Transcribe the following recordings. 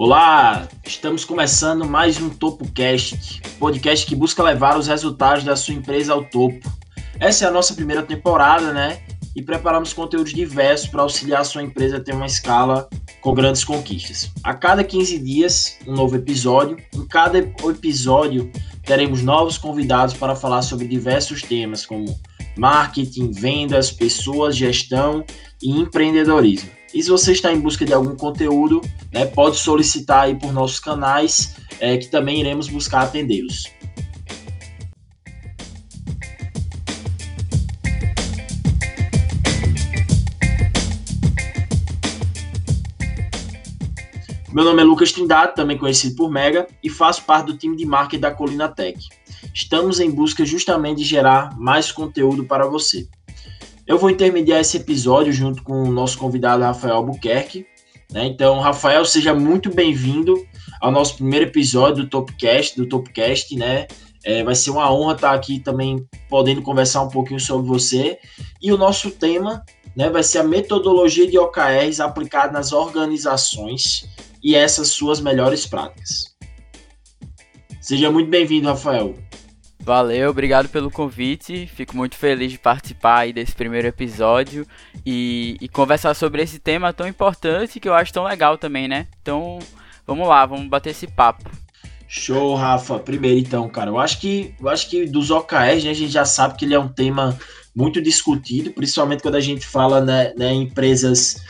Olá, estamos começando mais um TopoCast, podcast que busca levar os resultados da sua empresa ao topo. Essa é a nossa primeira temporada, né? E preparamos conteúdos diversos para auxiliar a sua empresa a ter uma escala com grandes conquistas. A cada 15 dias, um novo episódio. Em cada episódio, teremos novos convidados para falar sobre diversos temas, como marketing, vendas, pessoas, gestão e empreendedorismo. E se você está em busca de algum conteúdo, né, pode solicitar aí por nossos canais, é, que também iremos buscar atendê-los. Meu nome é Lucas Trindade, também conhecido por Mega, e faço parte do time de marketing da Colina Tech. Estamos em busca justamente de gerar mais conteúdo para você. Eu vou intermediar esse episódio junto com o nosso convidado Rafael Albuquerque. Né? Então, Rafael, seja muito bem-vindo ao nosso primeiro episódio do Topcast, do Topcast, né? É, vai ser uma honra estar aqui também podendo conversar um pouquinho sobre você. E o nosso tema né, vai ser a metodologia de OKRs aplicada nas organizações e essas suas melhores práticas. Seja muito bem-vindo, Rafael. Valeu, obrigado pelo convite. Fico muito feliz de participar aí desse primeiro episódio e, e, conversar sobre esse tema tão importante que eu acho tão legal também, né? Então, vamos lá, vamos bater esse papo. Show, Rafa. Primeiro então, cara, eu acho que eu acho que dos OKRs, né, a gente já sabe que ele é um tema muito discutido, principalmente quando a gente fala né, né empresas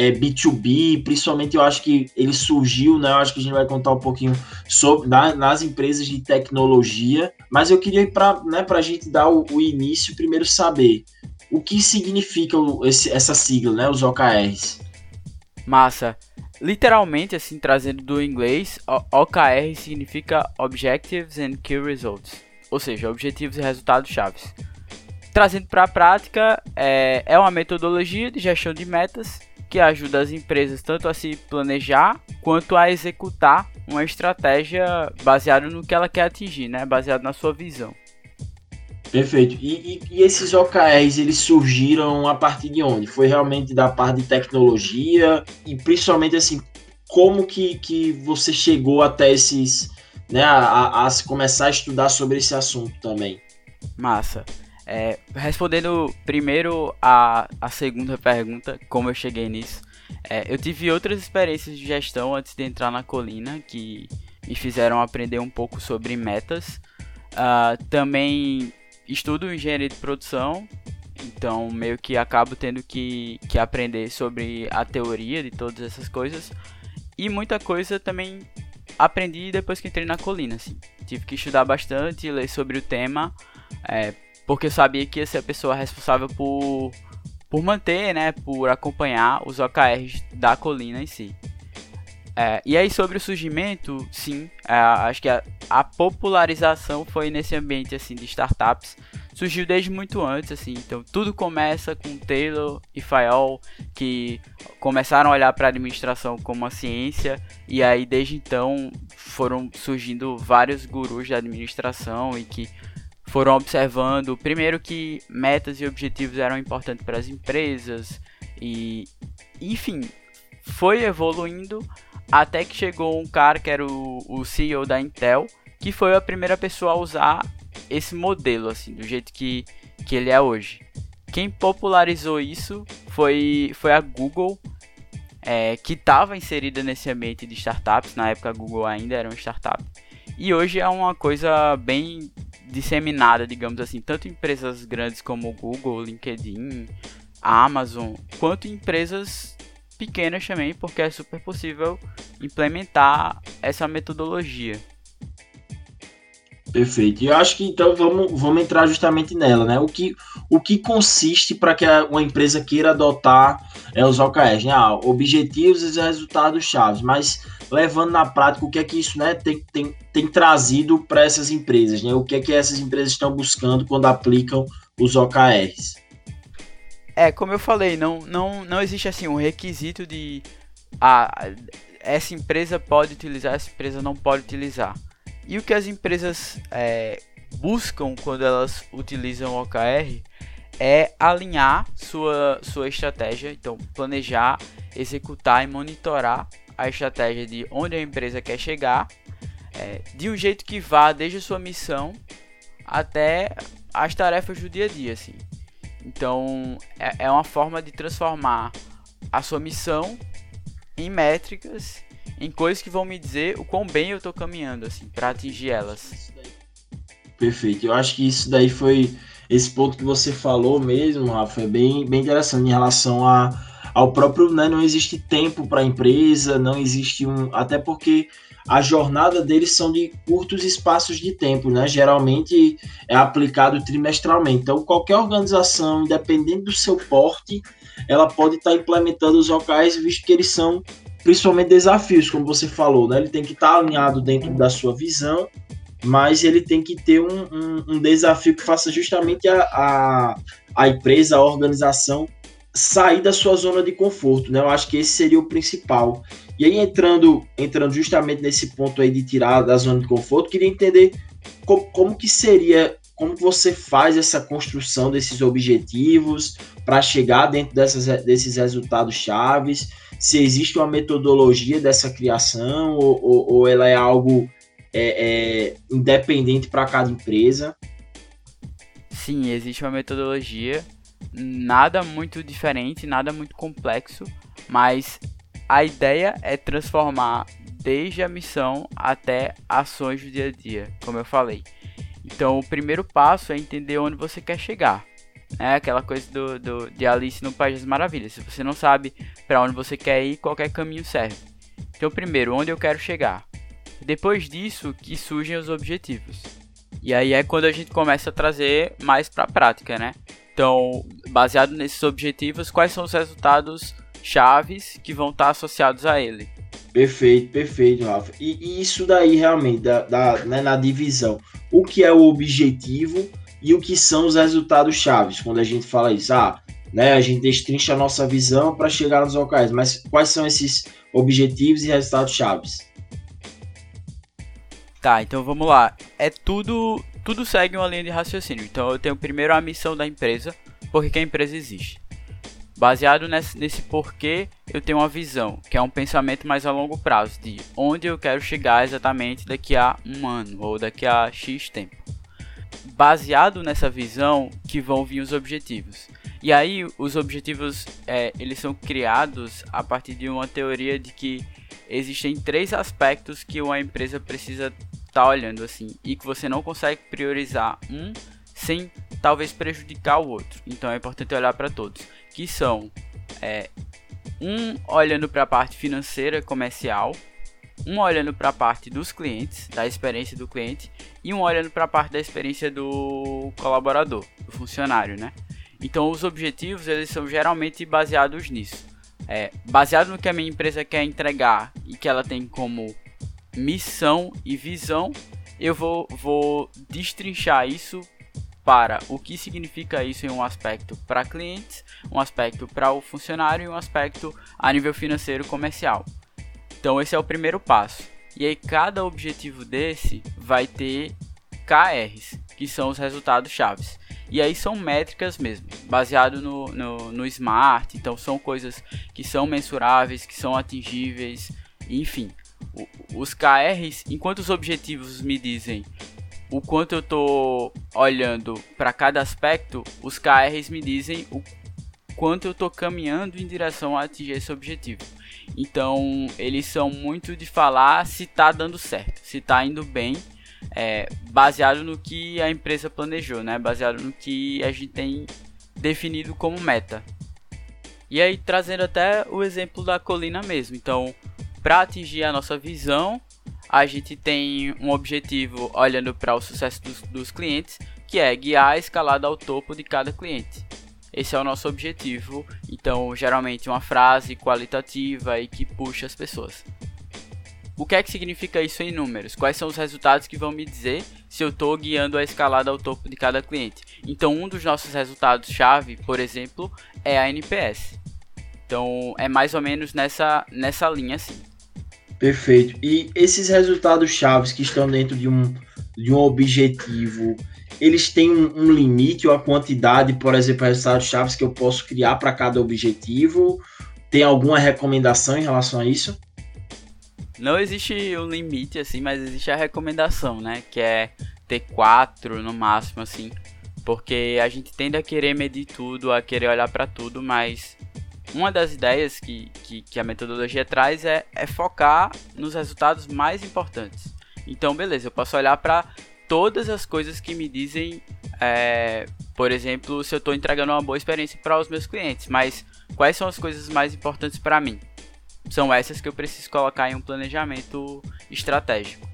é, B2B, principalmente eu acho que ele surgiu, né? Eu acho que a gente vai contar um pouquinho sobre na, nas empresas de tecnologia, mas eu queria para né, a gente dar o, o, início, primeiro saber o que significa esse, essa sigla, né? Os OKRs. Massa. Literalmente, assim, trazendo do inglês, OKR significa Objectives and Key Results, ou seja, objetivos e resultados chaves. Trazendo para a prática, é, é uma metodologia de gestão de metas que ajuda as empresas tanto a se planejar quanto a executar uma estratégia baseada no que ela quer atingir, né? Baseado na sua visão. Perfeito. E, e, e, esses OKRs, eles surgiram a partir de onde? Foi realmente da parte de tecnologia e principalmente assim, como que, que você chegou até esses, né, a, a, a começar a estudar sobre esse assunto também? Massa. É, respondendo primeiro a, a segunda pergunta, como eu cheguei nisso, é, eu tive outras experiências de gestão antes de entrar na colina que me fizeram aprender um pouco sobre metas. Uh, também estudo engenharia de produção, então meio que acabo tendo que, que aprender sobre a teoria de todas essas coisas. E muita coisa também aprendi depois que entrei na colina. Assim. Tive que estudar bastante, ler sobre o tema. É, porque eu sabia que ia ser a pessoa responsável por, por manter, né, por acompanhar os OKRs da colina em si. É, e aí sobre o surgimento, sim, é, acho que a, a, popularização foi nesse ambiente assim de startups. Surgiu desde muito antes, assim. Então tudo começa com Taylor e Fayol que começaram a olhar para a administração como uma ciência e aí desde então foram surgindo vários gurus da administração e que foram observando, primeiro, que metas e objetivos eram importantes para as empresas, e enfim, foi evoluindo até que chegou um cara que era o, o CEO da Intel, que foi a primeira pessoa a usar esse modelo, assim, do jeito que, que ele é hoje. Quem popularizou isso foi, foi a Google, é, que estava inserida nesse ambiente de startups. Na época, a Google ainda era uma startup. E hoje é uma coisa bem disseminada, digamos assim, tanto empresas grandes como Google, LinkedIn, Amazon, quanto empresas pequenas também, porque é super possível implementar essa metodologia. Perfeito. E eu acho que então vamos, vamos entrar justamente nela, né? O que, o que consiste para que uma empresa queira adotar é, os OKRs, né? Ah, objetivos e resultados chaves, mas levando na prática o que é que isso né, tem, tem, tem trazido para essas empresas, né? O que é que essas empresas estão buscando quando aplicam os OKRs? É, como eu falei, não, não, não existe assim um requisito de ah, essa empresa pode utilizar, essa empresa não pode utilizar. E o que as empresas é, buscam quando elas utilizam o OKR é alinhar sua, sua estratégia, então planejar, executar e monitorar a estratégia de onde a empresa quer chegar, é, de um jeito que vá desde a sua missão até as tarefas do dia a dia, assim. Então, é, é uma forma de transformar a sua missão em métricas, em coisas que vão me dizer o quão bem eu estou caminhando, assim, para atingir elas. Perfeito. Eu acho que isso daí foi esse ponto que você falou mesmo, Rafa, é bem, bem interessante em relação a, ao próprio, né, não existe tempo para a empresa, não existe um, até porque a jornada deles são de curtos espaços de tempo, né? Geralmente é aplicado trimestralmente. Então, qualquer organização, independente do seu porte, ela pode estar tá implementando os OKRs, visto que eles são principalmente desafios, como você falou, né? Ele tem que estar tá alinhado dentro da sua visão, mas ele tem que ter um, um, um desafio que faça justamente a, a, a empresa, a organização sair da sua zona de conforto, né? Eu acho que esse seria o principal. E aí entrando, entrando justamente nesse ponto aí de tirar da zona de conforto, queria entender como, como que seria, como você faz essa construção desses objetivos para chegar dentro dessas, desses resultados chaves, se existe uma metodologia dessa criação ou, ou, ou ela é algo é, é, independente para cada empresa. Sim, existe uma metodologia, nada muito diferente, nada muito complexo, mas a ideia é transformar desde a missão até ações do dia a dia, como eu falei. Então, o primeiro passo é entender onde você quer chegar. É aquela coisa do, do, de Alice no País das Maravilhas. Se você não sabe para onde você quer ir, qualquer caminho serve. Então, primeiro, onde eu quero chegar? Depois disso, que surgem os objetivos. E aí é quando a gente começa a trazer mais para a prática, né? Então, baseado nesses objetivos, quais são os resultados chaves que vão estar associados a ele. Perfeito, perfeito, Rafa. E, e isso daí realmente, da, da né, na divisão, o que é o objetivo e o que são os resultados chaves, quando a gente fala isso, ah, né, a gente destrincha a nossa visão para chegar nos locais, mas quais são esses objetivos e resultados chaves? Tá, então vamos lá. É tudo, tudo segue uma linha de raciocínio. Então eu tenho primeiro a missão da empresa, porque a empresa existe. Baseado nesse, nesse porquê, eu tenho uma visão, que é um pensamento mais a longo prazo, de onde eu quero chegar exatamente daqui a um ano ou daqui a X tempo. Baseado nessa visão que vão vir os objetivos. E aí os objetivos é, eles são criados a partir de uma teoria de que existem três aspectos que uma empresa precisa estar tá olhando assim e que você não consegue priorizar um sem talvez prejudicar o outro. Então é importante olhar para todos que são é, um olhando para a parte financeira comercial, um olhando para a parte dos clientes, da experiência do cliente, e um olhando para a parte da experiência do colaborador, do funcionário, né? Então os objetivos eles são geralmente baseados nisso. É, baseado no que a minha empresa quer entregar e que ela tem como missão e visão, eu vou, vou destrinchar isso para o que significa isso em um aspecto para clientes, um aspecto para o funcionário e um aspecto a nível financeiro comercial. Então esse é o primeiro passo. E aí cada objetivo desse vai ter KRs, que são os resultados chaves. E aí são métricas mesmo, baseado no, no, no Smart, então são coisas que são mensuráveis, que são atingíveis, enfim. os KRs, enquanto os objetivos me dizem o quanto eu tô olhando para cada aspecto, os KRs me dizem o quanto eu tô caminhando em direção a atingir esse objetivo. Então, eles são muito de falar se tá dando certo, se tá indo bem, é, baseado no que a empresa planejou, né? Baseado no que a gente tem definido como meta. E aí, trazendo até o exemplo da colina mesmo. Então, para atingir a nossa visão, a gente tem um objetivo olhando para o sucesso dos, dos, clientes, que é guiar a escalada ao topo de cada cliente. Esse é o nosso objetivo, então geralmente uma frase qualitativa e que puxa as pessoas. O que é que significa isso em números? Quais são os resultados que vão me dizer se eu estou guiando a escalada ao topo de cada cliente? Então, um dos nossos resultados-chave, por exemplo, é a NPS. Então, é mais ou menos nessa, nessa linha assim. Perfeito. E esses resultados chaves que estão dentro de um, de um objetivo, eles têm um, um limite ou a quantidade, por exemplo, resultados chaves que eu posso criar para cada objetivo? Tem alguma recomendação em relação a isso? Não existe um limite, assim, mas existe a recomendação, né? Que é ter quatro no máximo, assim. Porque a gente tende a querer medir tudo, a querer olhar para tudo, mas uma das ideias que, que, que a metodologia traz é, é, focar nos resultados mais importantes. Então, beleza, eu posso olhar para todas as coisas que me dizem, é, por exemplo, se eu estou entregando uma boa experiência para os meus clientes, mas quais são as coisas mais importantes para mim? São essas que eu preciso colocar em um planejamento estratégico.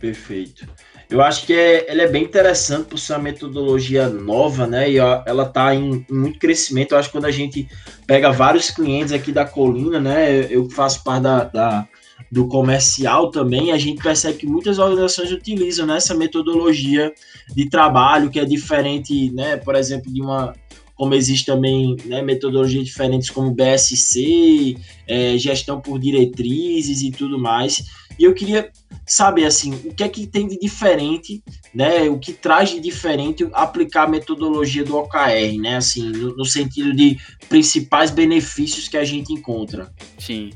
Perfeito. Eu acho que é, ela é bem interessante por ser uma metodologia nova, né? E ela está em, em, muito crescimento. Eu acho que quando a gente pega vários clientes aqui da colina, né? Eu faço parte da, da do comercial também, a gente percebe que muitas organizações utilizam né, essa metodologia de trabalho que é diferente, né? Por exemplo, de uma como existe também né, metodologias diferentes como BSC, é, gestão por diretrizes e tudo mais. E eu queria saber assim, o que é que tem de diferente, né? O que traz de diferente aplicar a metodologia do OKR, né? Assim, no, no sentido de principais benefícios que a gente encontra. Sim.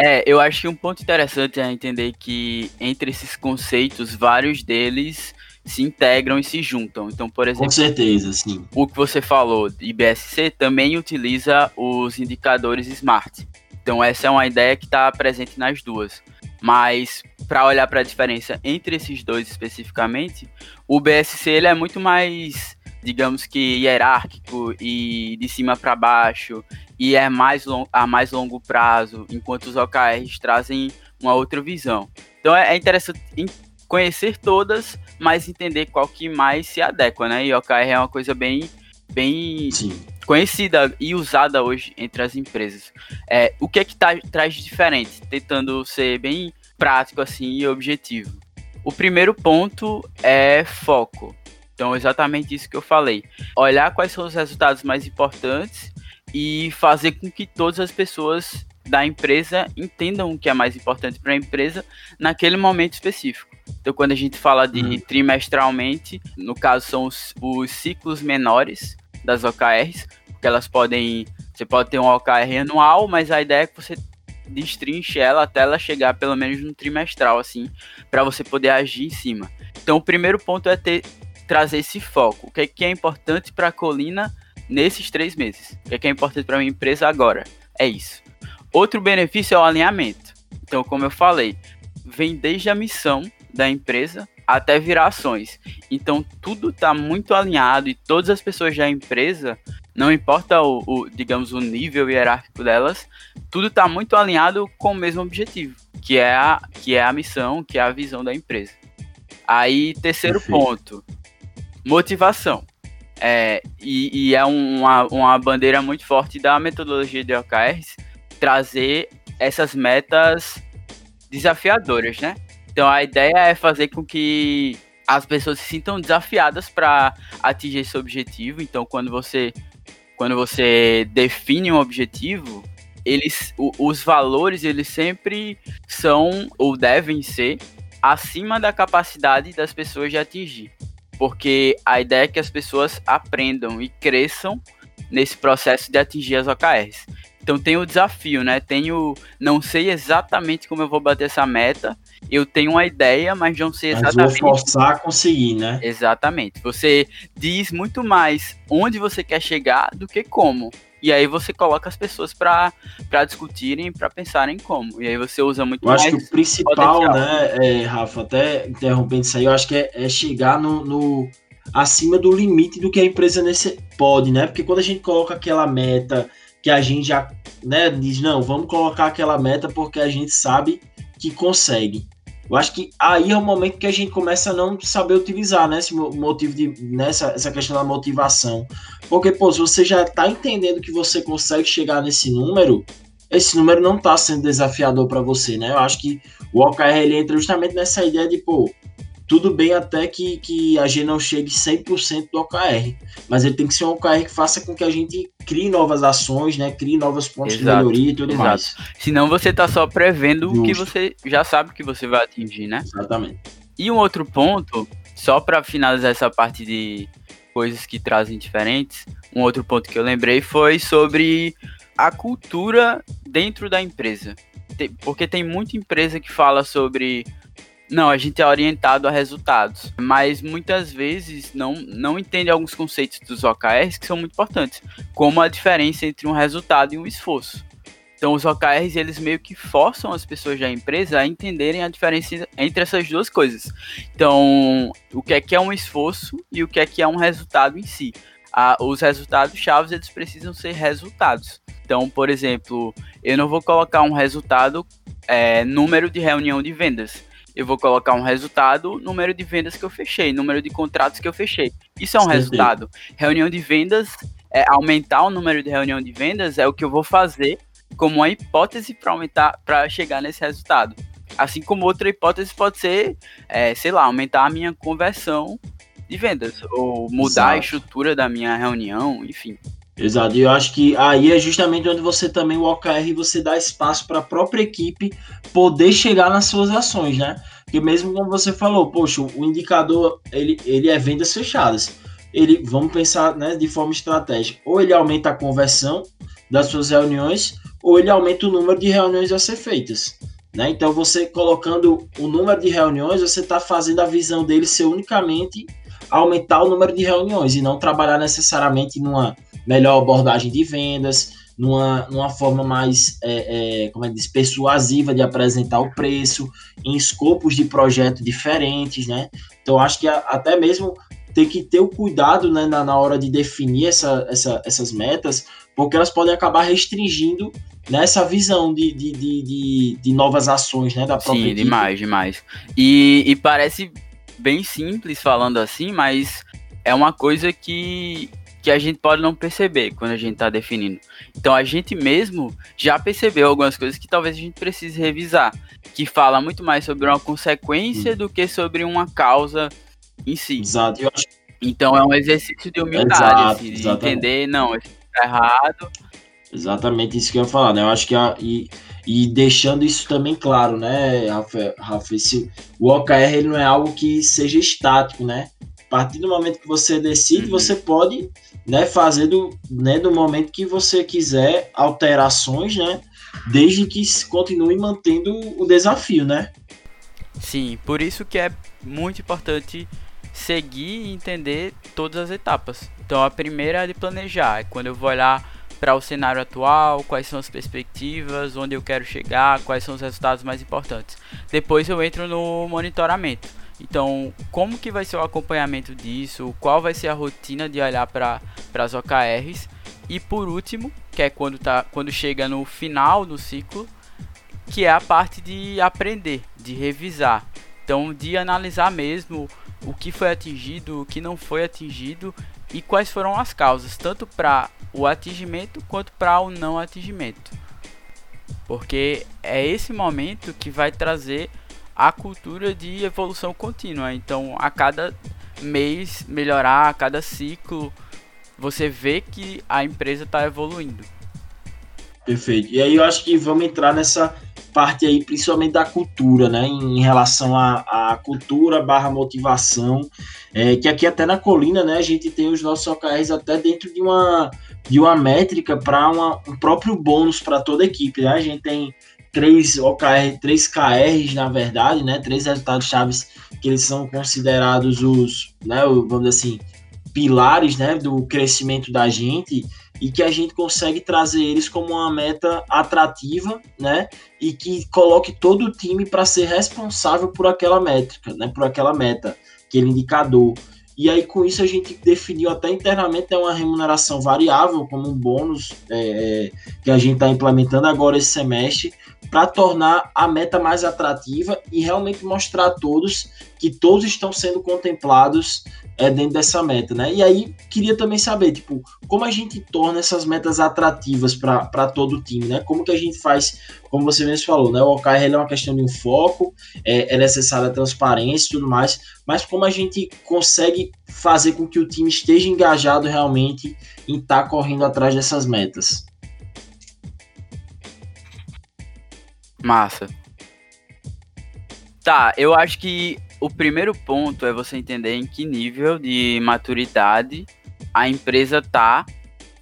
É, eu acho que um ponto interessante é entender que entre esses conceitos, vários deles se integram e se juntam. Então, por exemplo, com certeza, sim. O que você falou, IBSC também utiliza os indicadores SMART. Então, essa é uma ideia que está presente nas duas. Mas para olhar para a diferença entre esses dois especificamente, o BSC ele é muito mais, digamos que hierárquico e de cima para baixo e é mais a mais longo prazo, enquanto os OKRs trazem uma outra visão. Então é, é interessante conhecer todas, mas entender qual que mais se adequa, né? E OKR é uma coisa bem bem Sim. conhecida e usada hoje entre as empresas. É, o que é que tá, traz de diferente? Tentando ser bem prático assim e objetivo. O primeiro ponto é foco. Então, exatamente isso que eu falei. Olhar quais são os resultados mais importantes e fazer com que todas as pessoas da empresa entendam o que é mais importante para a empresa naquele momento específico. Então, quando a gente fala de uhum. trimestralmente, no caso são os, os, ciclos menores das OKRs, porque elas podem, você pode ter um OKR anual, mas a ideia é que você destrinche ela até ela chegar pelo menos no trimestral, assim, para você poder agir em cima. Então, o primeiro ponto é ter trazer esse foco. O que é, que é importante para a colina nesses três meses? O que é, que é importante para minha empresa agora? É isso. Outro benefício é o alinhamento. Então, como eu falei, vem desde a missão da empresa até virar ações. Então, tudo está muito alinhado e todas as pessoas da empresa não importa o, o, digamos, o nível hierárquico delas, tudo está muito alinhado com o mesmo objetivo, que é a, que é a missão, que é a visão da empresa. Aí, terceiro Perfeito. ponto, motivação. É, e, e é uma, uma bandeira muito forte da metodologia de OKRs trazer essas metas desafiadoras, né? Então a ideia é fazer com que as pessoas se sintam desafiadas para atingir esse objetivo. Então, quando você quando você define um objetivo, eles, o, os valores eles sempre são ou devem ser acima da capacidade das pessoas de atingir. Porque a ideia é que as pessoas aprendam e cresçam nesse processo de atingir as OKRs. Então tem o desafio, né? Tenho, não sei exatamente como eu vou bater essa meta. Eu tenho uma ideia, mas não sei exatamente. Mas vou forçar a conseguir, né? Exatamente. Você diz muito mais onde você quer chegar do que como. E aí você coloca as pessoas para discutirem, para pensarem como. E aí você usa muito eu mais. Eu acho que o principal, potencial. né, é, Rafa, até interrompendo isso aí, eu acho que é, é chegar no, no, acima do limite do que a empresa nesse, pode, né? Porque quando a gente coloca aquela meta que a gente já né, diz, não, vamos colocar aquela meta porque a gente sabe que consegue. Eu acho que aí é o momento que a gente começa a não saber utilizar né, esse motivo de, nessa essa questão da motivação. Porque, pô, se você já está entendendo que você consegue chegar nesse número, esse número não está sendo desafiador para você, né? Eu acho que o OKR ele entra justamente nessa ideia de, pô, tudo bem até que, que a gente não chegue 100% do OKR, mas ele tem que ser um OKR que faça com que a gente crie novas ações, né? Crie novos pontos exato, de melhoria e tudo exato. mais. Senão você tá só prevendo o que você já sabe que você vai atingir, né? Exatamente. E um outro ponto, só para finalizar essa parte de coisas que trazem diferentes, um outro ponto que eu lembrei foi sobre a cultura dentro da empresa. porque tem muita empresa que fala sobre não, a gente é orientado a resultados, mas muitas vezes não, não entende alguns conceitos dos OKRs que são muito importantes, como a diferença entre um resultado e um esforço. Então, os OKRs, eles meio que forçam as pessoas da empresa a entenderem a diferença entre essas duas coisas. Então, o que é que é um esforço e o que é que é um resultado em si. Ah, os resultados chaves, eles precisam ser resultados. Então, por exemplo, eu não vou colocar um resultado é, número de reunião de vendas eu vou colocar um resultado, número de vendas que eu fechei, número de contratos que eu fechei. Isso é um Sim, resultado. Reunião de vendas, é, aumentar o número de reunião de vendas é o que eu vou fazer como uma hipótese para aumentar, para chegar nesse resultado. Assim como outra hipótese pode ser, é, sei lá, aumentar a minha conversão de vendas ou mudar Exato. a estrutura da minha reunião, enfim. Exato, e eu acho que aí é justamente onde você também, o OKR, você dá espaço para a própria equipe poder chegar nas suas ações, né? Porque mesmo como você falou, poxa, o indicador, ele, ele é vendas fechadas. Ele, vamos pensar né, de forma estratégica, ou ele aumenta a conversão das suas reuniões, ou ele aumenta o número de reuniões a ser feitas. Né? Então, você colocando o número de reuniões, você está fazendo a visão dele ser unicamente aumentar o número de reuniões e não trabalhar necessariamente numa melhor abordagem de vendas, numa, numa forma mais, é, é, como é que diz, persuasiva de apresentar o preço, em escopos de projeto diferentes, né? Então, acho que a, até mesmo tem que ter o cuidado né, na, na hora de definir essa, essa, essas metas, porque elas podem acabar restringindo nessa visão de, de, de, de, de novas ações né, da própria Sim, equipe. demais, demais. E, e parece bem simples falando assim, mas é uma coisa que, que a gente pode não perceber quando a gente está definindo. Então a gente mesmo já percebeu algumas coisas que talvez a gente precise revisar, que fala muito mais sobre uma consequência do que sobre uma causa em si. Exato. Então é um exercício de humildade, Exato, assim, de entender, não, isso está errado. Exatamente isso que eu ia falar, né? Eu acho que a, e, e deixando isso também claro, né, Rafa, Rafa esse, o OKR ele não é algo que seja estático, né? A partir do momento que você decide, uhum. você pode né, fazer do, né, do momento que você quiser alterações, né? Desde que continue mantendo o desafio, né? Sim, por isso que é muito importante seguir e entender todas as etapas. Então a primeira é de planejar, é quando eu vou olhar para o cenário atual, quais são as perspectivas, onde eu quero chegar, quais são os resultados mais importantes. Depois eu entro no monitoramento. Então, como que vai ser o acompanhamento disso? Qual vai ser a rotina de olhar para as OKRs? E por último, que é quando, tá, quando chega no final do ciclo, que é a parte de aprender, de revisar. Então, de analisar mesmo o que foi atingido, o que não foi atingido e quais foram as causas, tanto para o atingimento quanto para o não atingimento. Porque é esse momento que vai trazer a cultura de evolução contínua. Então, a cada mês melhorar, a cada ciclo, você vê que a empresa está evoluindo. Perfeito. E aí eu acho que vamos entrar nessa parte aí, principalmente da cultura, né? Em relação à, cultura barra motivação. É, que aqui até na colina, né, a gente tem os nossos OKRs até dentro de uma, de uma métrica para um próprio bônus para toda a equipe. Né? A gente tem três OKR, três KRs, na verdade, né? Três resultados chaves que eles são considerados os, né, vamos dizer assim, pilares, né, do crescimento da gente e que a gente consegue trazer eles como uma meta atrativa, né, e que coloque todo o time para ser responsável por aquela métrica, né, por aquela meta, aquele indicador. E aí, com isso, a gente definiu até internamente é uma remuneração variável, como um bônus é, que a gente está implementando agora esse semestre, para tornar a meta mais atrativa e realmente mostrar a todos que todos estão sendo contemplados é, dentro dessa meta, né? E aí queria também saber, tipo, como a gente torna essas metas atrativas para todo o time, né? Como que a gente faz, como você mesmo falou, né? O OKR é uma questão de um foco, é, é necessária transparência e tudo mais, mas como a gente consegue fazer com que o time esteja engajado realmente em estar tá correndo atrás dessas metas? Massa. Tá, eu acho que o primeiro ponto é você entender em que nível de maturidade a empresa tá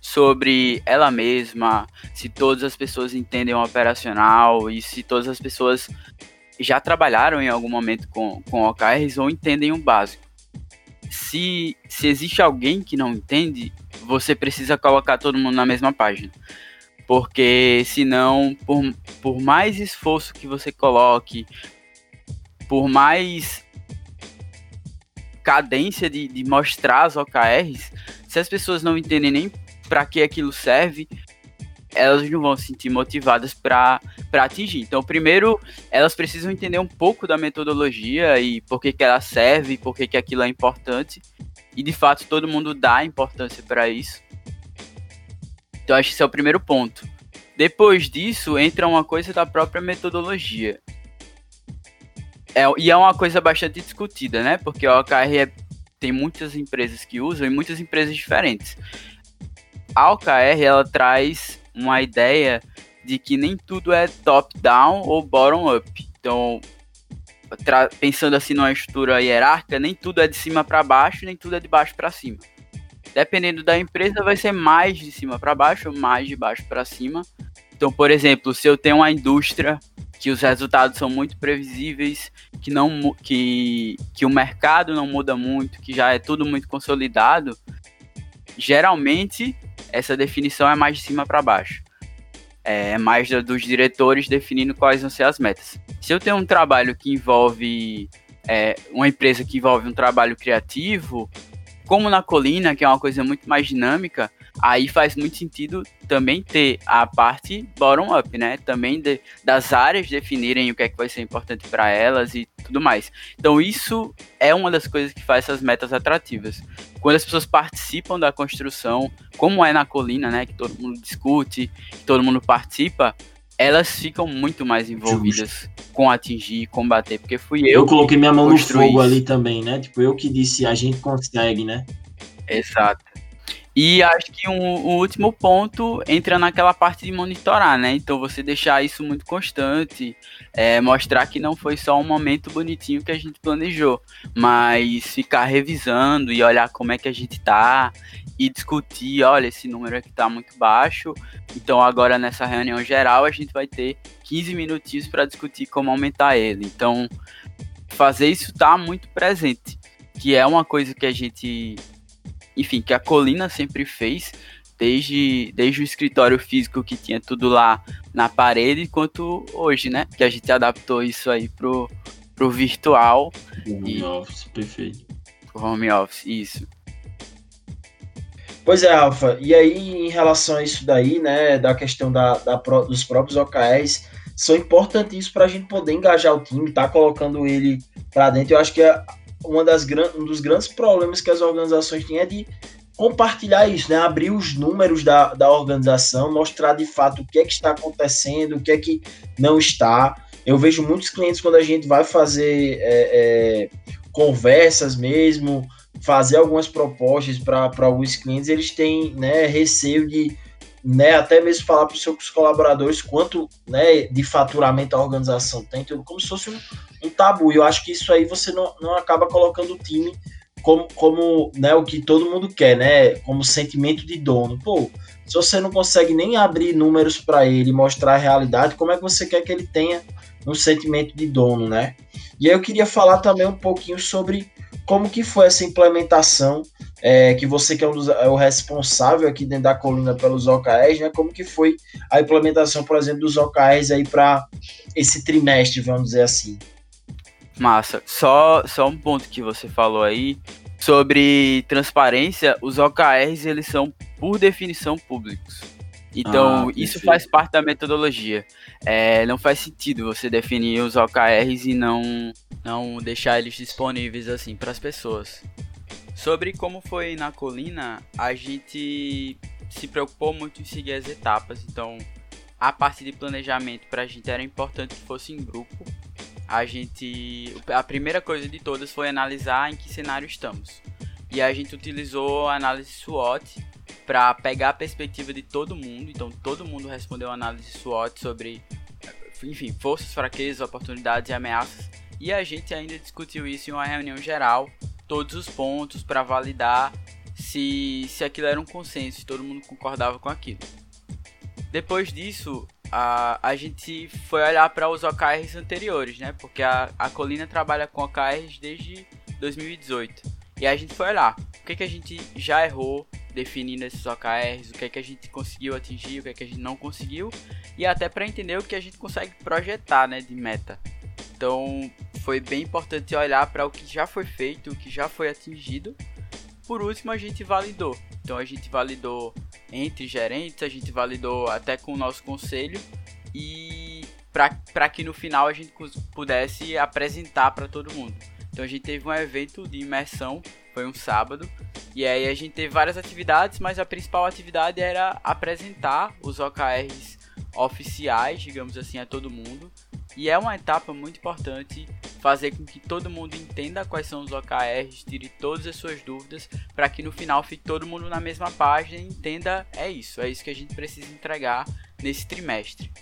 sobre ela mesma, se todas as pessoas entendem o operacional e se todas as pessoas já trabalharam em algum momento com, com OKRs ou entendem o básico. Se, se existe alguém que não entende, você precisa colocar todo mundo na mesma página. Porque senão, por, por mais esforço que você coloque, por mais cadência de, de mostrar as OKRs, se as pessoas não entendem nem para que aquilo serve, elas não vão se sentir motivadas para atingir. Então, primeiro, elas precisam entender um pouco da metodologia e por que, que ela serve, por que, que aquilo é importante. E de fato, todo mundo dá importância para isso. Então, acho que esse é o primeiro ponto. Depois disso, entra uma coisa da própria metodologia. É, e é uma coisa bastante discutida, né? Porque a OKR é, tem muitas empresas que usam e muitas empresas diferentes. A OKR, ela traz uma ideia de que nem tudo é top-down ou bottom-up. Então, pensando assim numa estrutura hierárquica, nem tudo é de cima para baixo, nem tudo é de baixo para cima. Dependendo da empresa, vai ser mais de cima para baixo mais de baixo para cima. Então, por exemplo, se eu tenho uma indústria que os resultados são muito previsíveis, que não que, que o mercado não muda muito, que já é tudo muito consolidado, geralmente essa definição é mais de cima para baixo. É, é mais dos diretores definindo quais vão ser as metas. Se eu tenho um trabalho que envolve é, uma empresa que envolve um trabalho criativo, como na colina, que é uma coisa muito mais dinâmica, aí faz muito sentido também ter a parte bottom-up, né? Também de, das áreas definirem o que é que vai ser importante para elas e tudo mais. Então, isso é uma das coisas que faz essas metas atrativas. Quando as pessoas participam da construção, como é na colina, né? Que todo mundo discute, que todo mundo participa, elas ficam muito mais envolvidas Justo. com atingir, combater, porque fui eu. Eu coloquei minha mão no fogo isso. ali também, né? Tipo, eu que disse a gente consegue, né? Exato. E acho que um, um, último ponto entra naquela parte de monitorar, né? Então você deixar isso muito constante, é, mostrar que não foi só um momento bonitinho que a gente planejou, mas ficar revisando e olhar como é que a gente tá e discutir, olha, esse número aqui tá muito baixo, então agora nessa reunião geral a gente vai ter 15 minutinhos para discutir como aumentar ele. Então fazer isso tá muito presente, que é uma coisa que a gente enfim, que a Colina sempre fez, desde, desde o escritório físico que tinha tudo lá na parede, quanto hoje, né? Que a gente adaptou isso aí pro, pro virtual. Home e... office, perfeito. Home office, isso. Pois é, Alfa. E aí, em relação a isso daí, né, da questão da, da dos próprios OKRs, são importantíssimos para a gente poder engajar o time, tá colocando ele para dentro. Eu acho que é uma das, um dos grandes problemas que as organizações têm é de compartilhar isso, né? Abrir os números da, da organização, mostrar de fato o que é que está acontecendo, o que é que não está. Eu vejo muitos clientes quando a gente vai fazer é, é, conversas mesmo, fazer algumas propostas para alguns clientes, eles têm né, receio de né, até mesmo falar para os seus colaboradores quanto né, de faturamento a organização tem, então, como se fosse um, um tabu. E eu acho que isso aí você não, não acaba colocando o time como, como né, o que todo mundo quer, né? Como sentimento de dono. Pô, se você não consegue nem abrir números para ele, mostrar a realidade, como é que você quer que ele tenha um sentimento de dono, né? E aí eu queria falar também um pouquinho sobre como que foi essa implementação, é, que você que é, um dos, é, o responsável aqui dentro da coluna pelos OKRs, né? Como que foi a implementação, por exemplo, dos OKRs aí para esse trimestre, vamos dizer assim? Massa. Só, só um ponto que você falou aí sobre transparência, os OKRs eles são por definição públicos. Então, ah, isso faz parte da metodologia. É, não faz sentido você definir os OKRs e não, não deixar eles disponíveis assim para as pessoas. Sobre como foi na colina, a gente se preocupou muito em seguir as etapas. Então, a parte de planejamento para a gente era importante que fosse em grupo. A gente, a primeira coisa de todas foi analisar em que cenário estamos. E a gente utilizou a análise SWOT para pegar a perspectiva de todo mundo. Então todo mundo respondeu a análise SWOT sobre, enfim, forças, fraquezas, oportunidades e ameaças. E a gente ainda discutiu isso em uma reunião geral, todos os pontos para validar se, se aquilo era um consenso, se todo mundo concordava com aquilo. Depois disso, a, a gente foi olhar para os OKRs anteriores, né? Porque a, a Colina trabalha com OKRs desde 2018. E a gente foi olhar o que, que a gente já errou definindo esses OKRs, o que, que a gente conseguiu atingir, o que, que a gente não conseguiu, e até para entender o que a gente consegue projetar né, de meta. Então foi bem importante olhar para o que já foi feito, o que já foi atingido. Por último, a gente validou. Então a gente validou entre gerentes, a gente validou até com o nosso conselho e para que no final a gente pudesse apresentar para todo mundo. Então a gente teve um evento de imersão, foi um sábado, e aí a gente teve várias atividades, mas a principal atividade era apresentar os OKRs oficiais, digamos assim, a todo mundo. E é uma etapa muito importante fazer com que todo mundo entenda quais são os OKRs, tire todas as suas dúvidas, para que no final fique todo mundo na mesma página e entenda é isso, é isso que a gente precisa entregar nesse trimestre.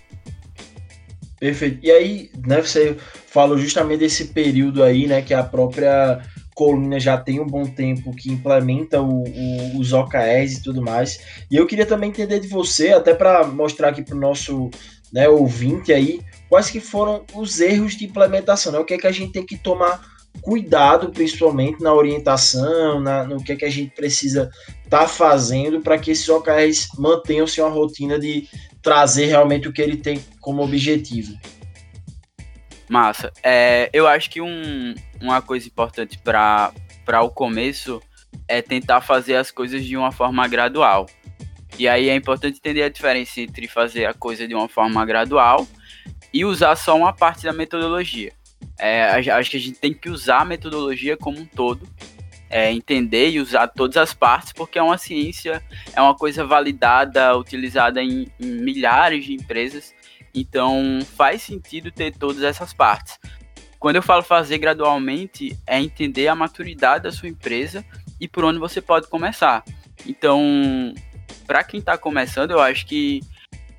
Perfeito. E aí, né, você falou justamente desse período aí, né, que a própria Colina já tem um bom tempo que implementa o, o, os OKRs e tudo mais. E eu queria também entender de você, até para mostrar aqui para o nosso né, ouvinte aí, quais que foram os erros de implementação, né? O que é que a gente tem que tomar cuidado, principalmente na orientação, na, no que é que a gente precisa estar tá fazendo para que esses OKRs mantenham-se uma rotina de trazer realmente o que ele tem como objetivo. Massa. É, eu acho que um, uma coisa importante para o começo é tentar fazer as coisas de uma forma gradual. E aí é importante entender a diferença entre fazer a coisa de uma forma gradual e usar só uma parte da metodologia. É, acho que a gente tem que usar a metodologia como um todo, é, entender e usar todas as partes, porque é uma ciência, é uma coisa validada, utilizada em, em milhares de empresas, então faz sentido ter todas essas partes. Quando eu falo fazer gradualmente, é entender a maturidade da sua empresa e por onde você pode começar. Então, para quem está começando, eu acho que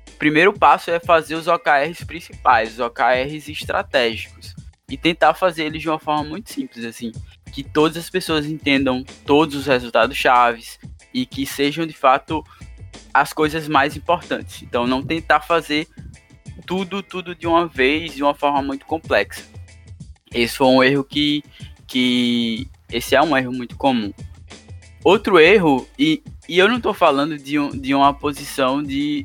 o primeiro passo é fazer os OKRs principais, os OKRs estratégicos, e tentar fazer eles de uma forma muito simples, assim, que todas as pessoas entendam todos os resultados chaves e que sejam de fato as coisas mais importantes. Então, não tentar fazer tudo, tudo de uma vez, de uma forma muito complexa. Esse foi um erro que, que esse é um erro muito comum. Outro erro, e, e eu não estou falando de, um, de uma posição de,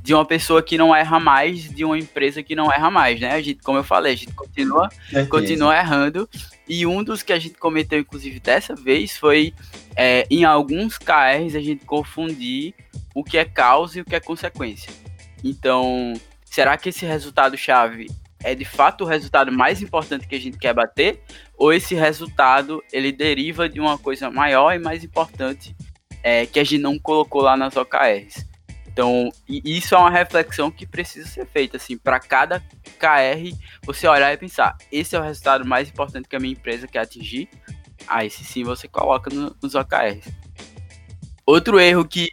de uma pessoa que não erra mais, de uma empresa que não erra mais, né? A gente, como eu falei, a gente continua, continua errando. E um dos que a gente cometeu, inclusive, dessa vez foi é, em alguns KRs a gente confundir o que é causa e o que é consequência. Então, será que esse resultado-chave é de fato o resultado mais importante que a gente quer bater? Ou esse resultado ele deriva de uma coisa maior e mais importante é, que a gente não colocou lá nas OKRs? Então, isso é uma reflexão que precisa ser feita, assim, para cada KR, você olhar e pensar, esse é o resultado mais importante que a minha empresa quer atingir, aí sim você coloca no, nos OKRs. Outro erro que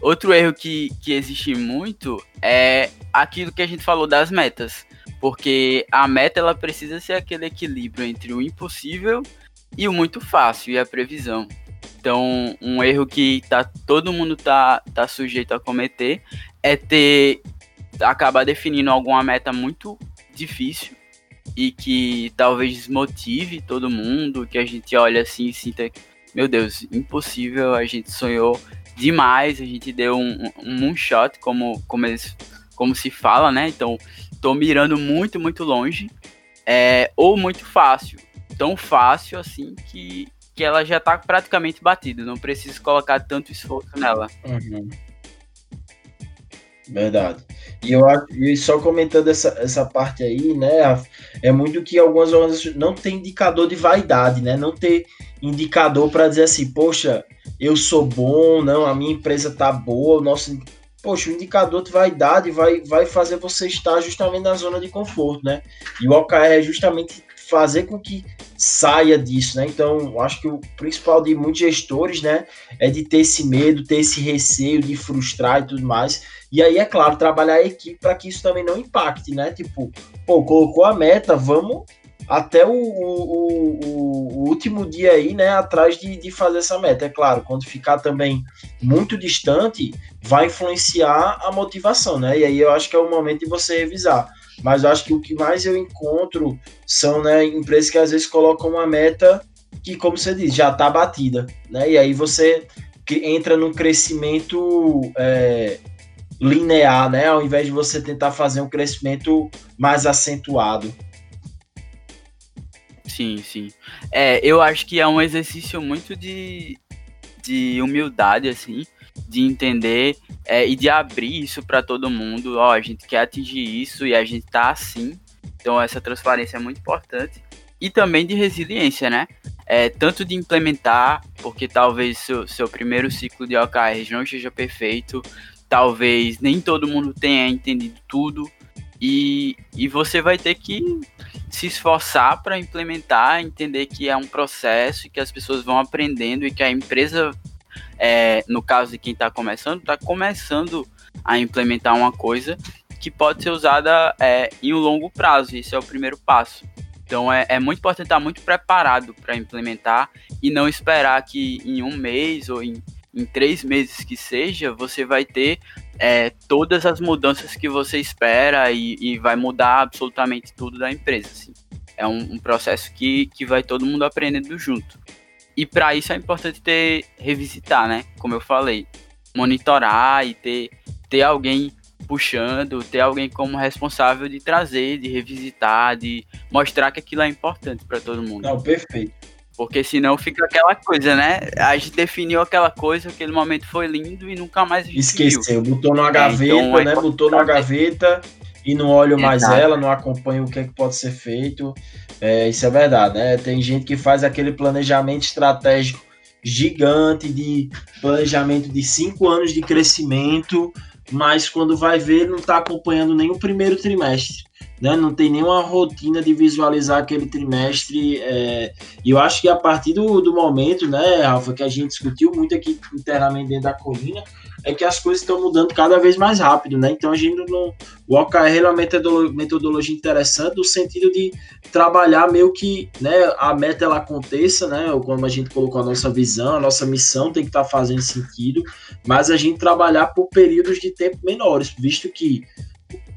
outro erro que, que existe muito é aquilo que a gente falou das metas. Porque a meta ela precisa ser aquele equilíbrio entre o impossível e o muito fácil e a previsão. Então, um erro que tá, todo mundo tá, tá sujeito a cometer é ter acabar definindo alguma meta muito difícil e que talvez desmotive todo mundo, que a gente olha assim e sinta, meu Deus, impossível, a gente sonhou demais, a gente deu um, um moonshot, como, como, eles, como se fala, né? Então, tô mirando muito, muito longe, é, ou muito fácil. Tão fácil assim que, que ela já tá praticamente batida, não preciso colocar tanto esforço nela. Uhum. Verdade. E eu acho, e só comentando essa, essa parte aí, né, é muito que algumas organizações não tem indicador de vaidade, né? Não ter indicador para dizer assim, poxa, eu sou bom, não, a minha empresa tá boa, o nosso poxa, o indicador de vaidade vai, vai fazer você estar justamente na zona de conforto, né? E o OKR é justamente fazer com que saia disso, né? Então, acho que o principal de muitos gestores, né, é de ter esse medo, ter esse receio de frustrar e tudo mais. E aí, é claro, trabalhar a equipe para que isso também não impacte, né? Tipo, pô, colocou a meta, vamos até o, o, o, o, último dia aí, né, atrás de, de fazer essa meta. É claro, quando ficar também muito distante, vai influenciar a motivação, né? E aí eu acho que é o momento de você revisar. Mas eu acho que o que mais eu encontro são né, empresas que às vezes colocam uma meta que, como você diz, já está batida, né? E aí você entra num crescimento é, linear, né? Ao invés de você tentar fazer um crescimento mais acentuado. Sim, sim. É, eu acho que é um exercício muito de, de humildade, assim, de entender é, e de abrir isso para todo mundo. Ó, a gente quer atingir isso e a gente tá assim. Então essa transparência é muito importante. E também de resiliência, né? É, tanto de implementar, porque talvez seu, seu primeiro ciclo de OKRs não esteja perfeito, talvez nem todo mundo tenha entendido tudo, e, e você vai ter que se esforçar para implementar, entender que é um processo e que as pessoas vão aprendendo e que a empresa, é, no caso de quem está começando, está começando a implementar uma coisa que pode ser usada é, em um longo prazo. Esse é o primeiro passo. Então é, é muito importante estar muito preparado para implementar e não esperar que em um mês ou em, em três meses que seja, você vai ter é, todas as mudanças que você espera e, e, vai mudar absolutamente tudo da empresa. Assim. É um, um, processo que, que vai todo mundo aprendendo junto. E para isso é importante ter revisitar, né? Como eu falei, monitorar e ter, ter alguém puxando, ter alguém como responsável de trazer, de revisitar, de mostrar que aquilo é importante para todo mundo. Não, perfeito. Porque senão fica aquela coisa, né? A gente definiu aquela coisa, aquele momento foi lindo e nunca mais Esqueceu, viu. botou numa gaveta, é, então, né? Botou numa gaveta e não olho mais Exato. ela, não acompanho o que, é que pode ser feito. É, isso é verdade, né? Tem gente que faz aquele planejamento estratégico gigante de planejamento de cinco anos de crescimento, mas quando vai ver, não está acompanhando nem o primeiro trimestre né? Não tem nenhuma rotina de visualizar aquele trimestre. É, e eu acho que a partir do, do momento, né, Rafa, que a gente discutiu muito aqui internamente dentro da colina, é que as coisas estão mudando cada vez mais rápido, né? Então a gente não. O OKR é uma metodologia interessante no sentido de trabalhar meio que né, a meta ela aconteça, né? Como a gente colocou a nossa visão, a nossa missão tem que estar tá fazendo sentido, mas a gente trabalhar por períodos de tempo menores, visto que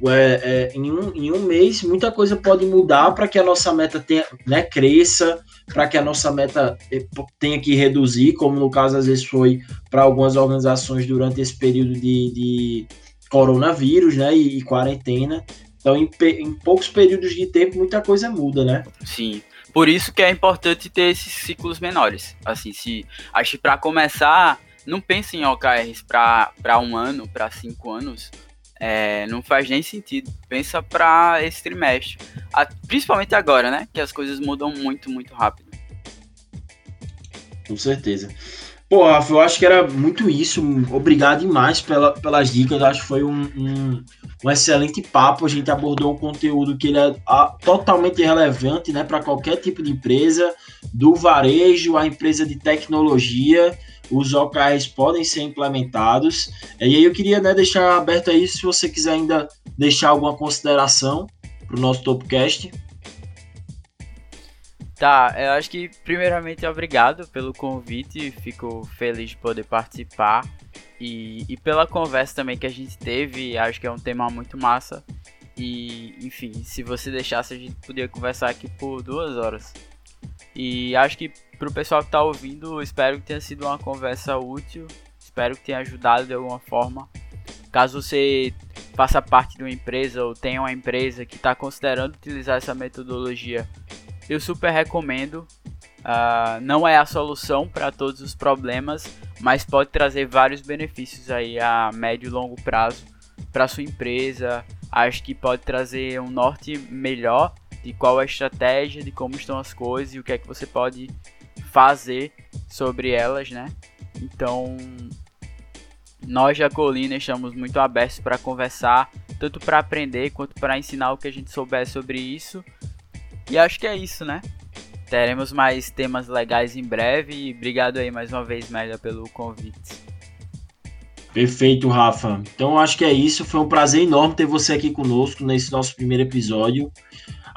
é, é, em, um, em um mês, muita coisa pode mudar para que a nossa meta tenha, né, cresça, para que a nossa meta é, tenha que reduzir, como no caso às vezes foi para algumas organizações durante esse período de, de coronavírus né, e, e quarentena. Então, em, em, poucos períodos de tempo, muita coisa muda, né? Sim. Por isso que é importante ter esses ciclos menores. Assim, se acho para começar, não pense em OKRs para um ano, para cinco anos é, não faz nem sentido. Pensa para esse trimestre. A, principalmente agora, né? Que as coisas mudam muito, muito rápido. Com certeza. Pô, Rafa, eu acho que era muito isso. Obrigado demais pela, pelas dicas. Eu acho que foi um, um, um, excelente papo. A gente abordou um conteúdo que ele é a, totalmente relevante né, para qualquer tipo de empresa, do varejo à empresa de tecnologia os OKRs podem ser implementados. E aí eu queria né, deixar aberto aí se você quiser ainda deixar alguma consideração para o nosso Topcast. Tá, eu acho que primeiramente obrigado pelo convite, fico feliz de poder participar e, e pela conversa também que a gente teve, acho que é um tema muito massa e enfim, se você deixasse a gente podia conversar aqui por duas horas. E acho que pro pessoal que tá ouvindo, espero que tenha sido uma conversa útil. Espero que tenha ajudado de alguma forma. Caso você faça parte de uma empresa ou tenha uma empresa que está considerando utilizar essa metodologia, eu super recomendo. Uh, não é a solução para todos os problemas, mas pode trazer vários benefícios aí a médio e longo prazo para sua empresa. Acho que pode trazer um norte melhor de qual é a estratégia, de como estão as coisas e o que é que você pode fazer sobre elas, né? Então, nós da Colina estamos muito abertos para conversar, tanto para aprender quanto para ensinar o que a gente souber sobre isso. E acho que é isso, né? Teremos mais temas legais em breve e obrigado aí mais uma vez, Merda, pelo convite. Perfeito, Rafa. Então acho que é isso. Foi um prazer enorme ter você aqui conosco nesse nosso primeiro episódio.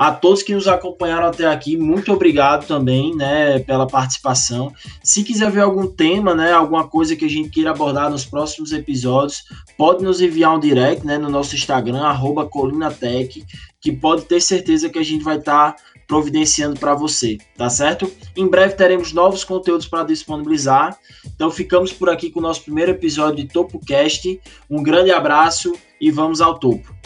A todos que nos acompanharam até aqui, muito obrigado também, né, pela participação. Se quiser ver algum tema, né, alguma coisa que a gente queira abordar nos próximos episódios, pode nos enviar um direct, né, no nosso Instagram @colinatech, que pode ter certeza que a gente vai estar tá providenciando para você, tá certo? Em breve teremos novos conteúdos para disponibilizar. Então ficamos por aqui com o nosso primeiro episódio de TopoCast. Um grande abraço e vamos ao topo.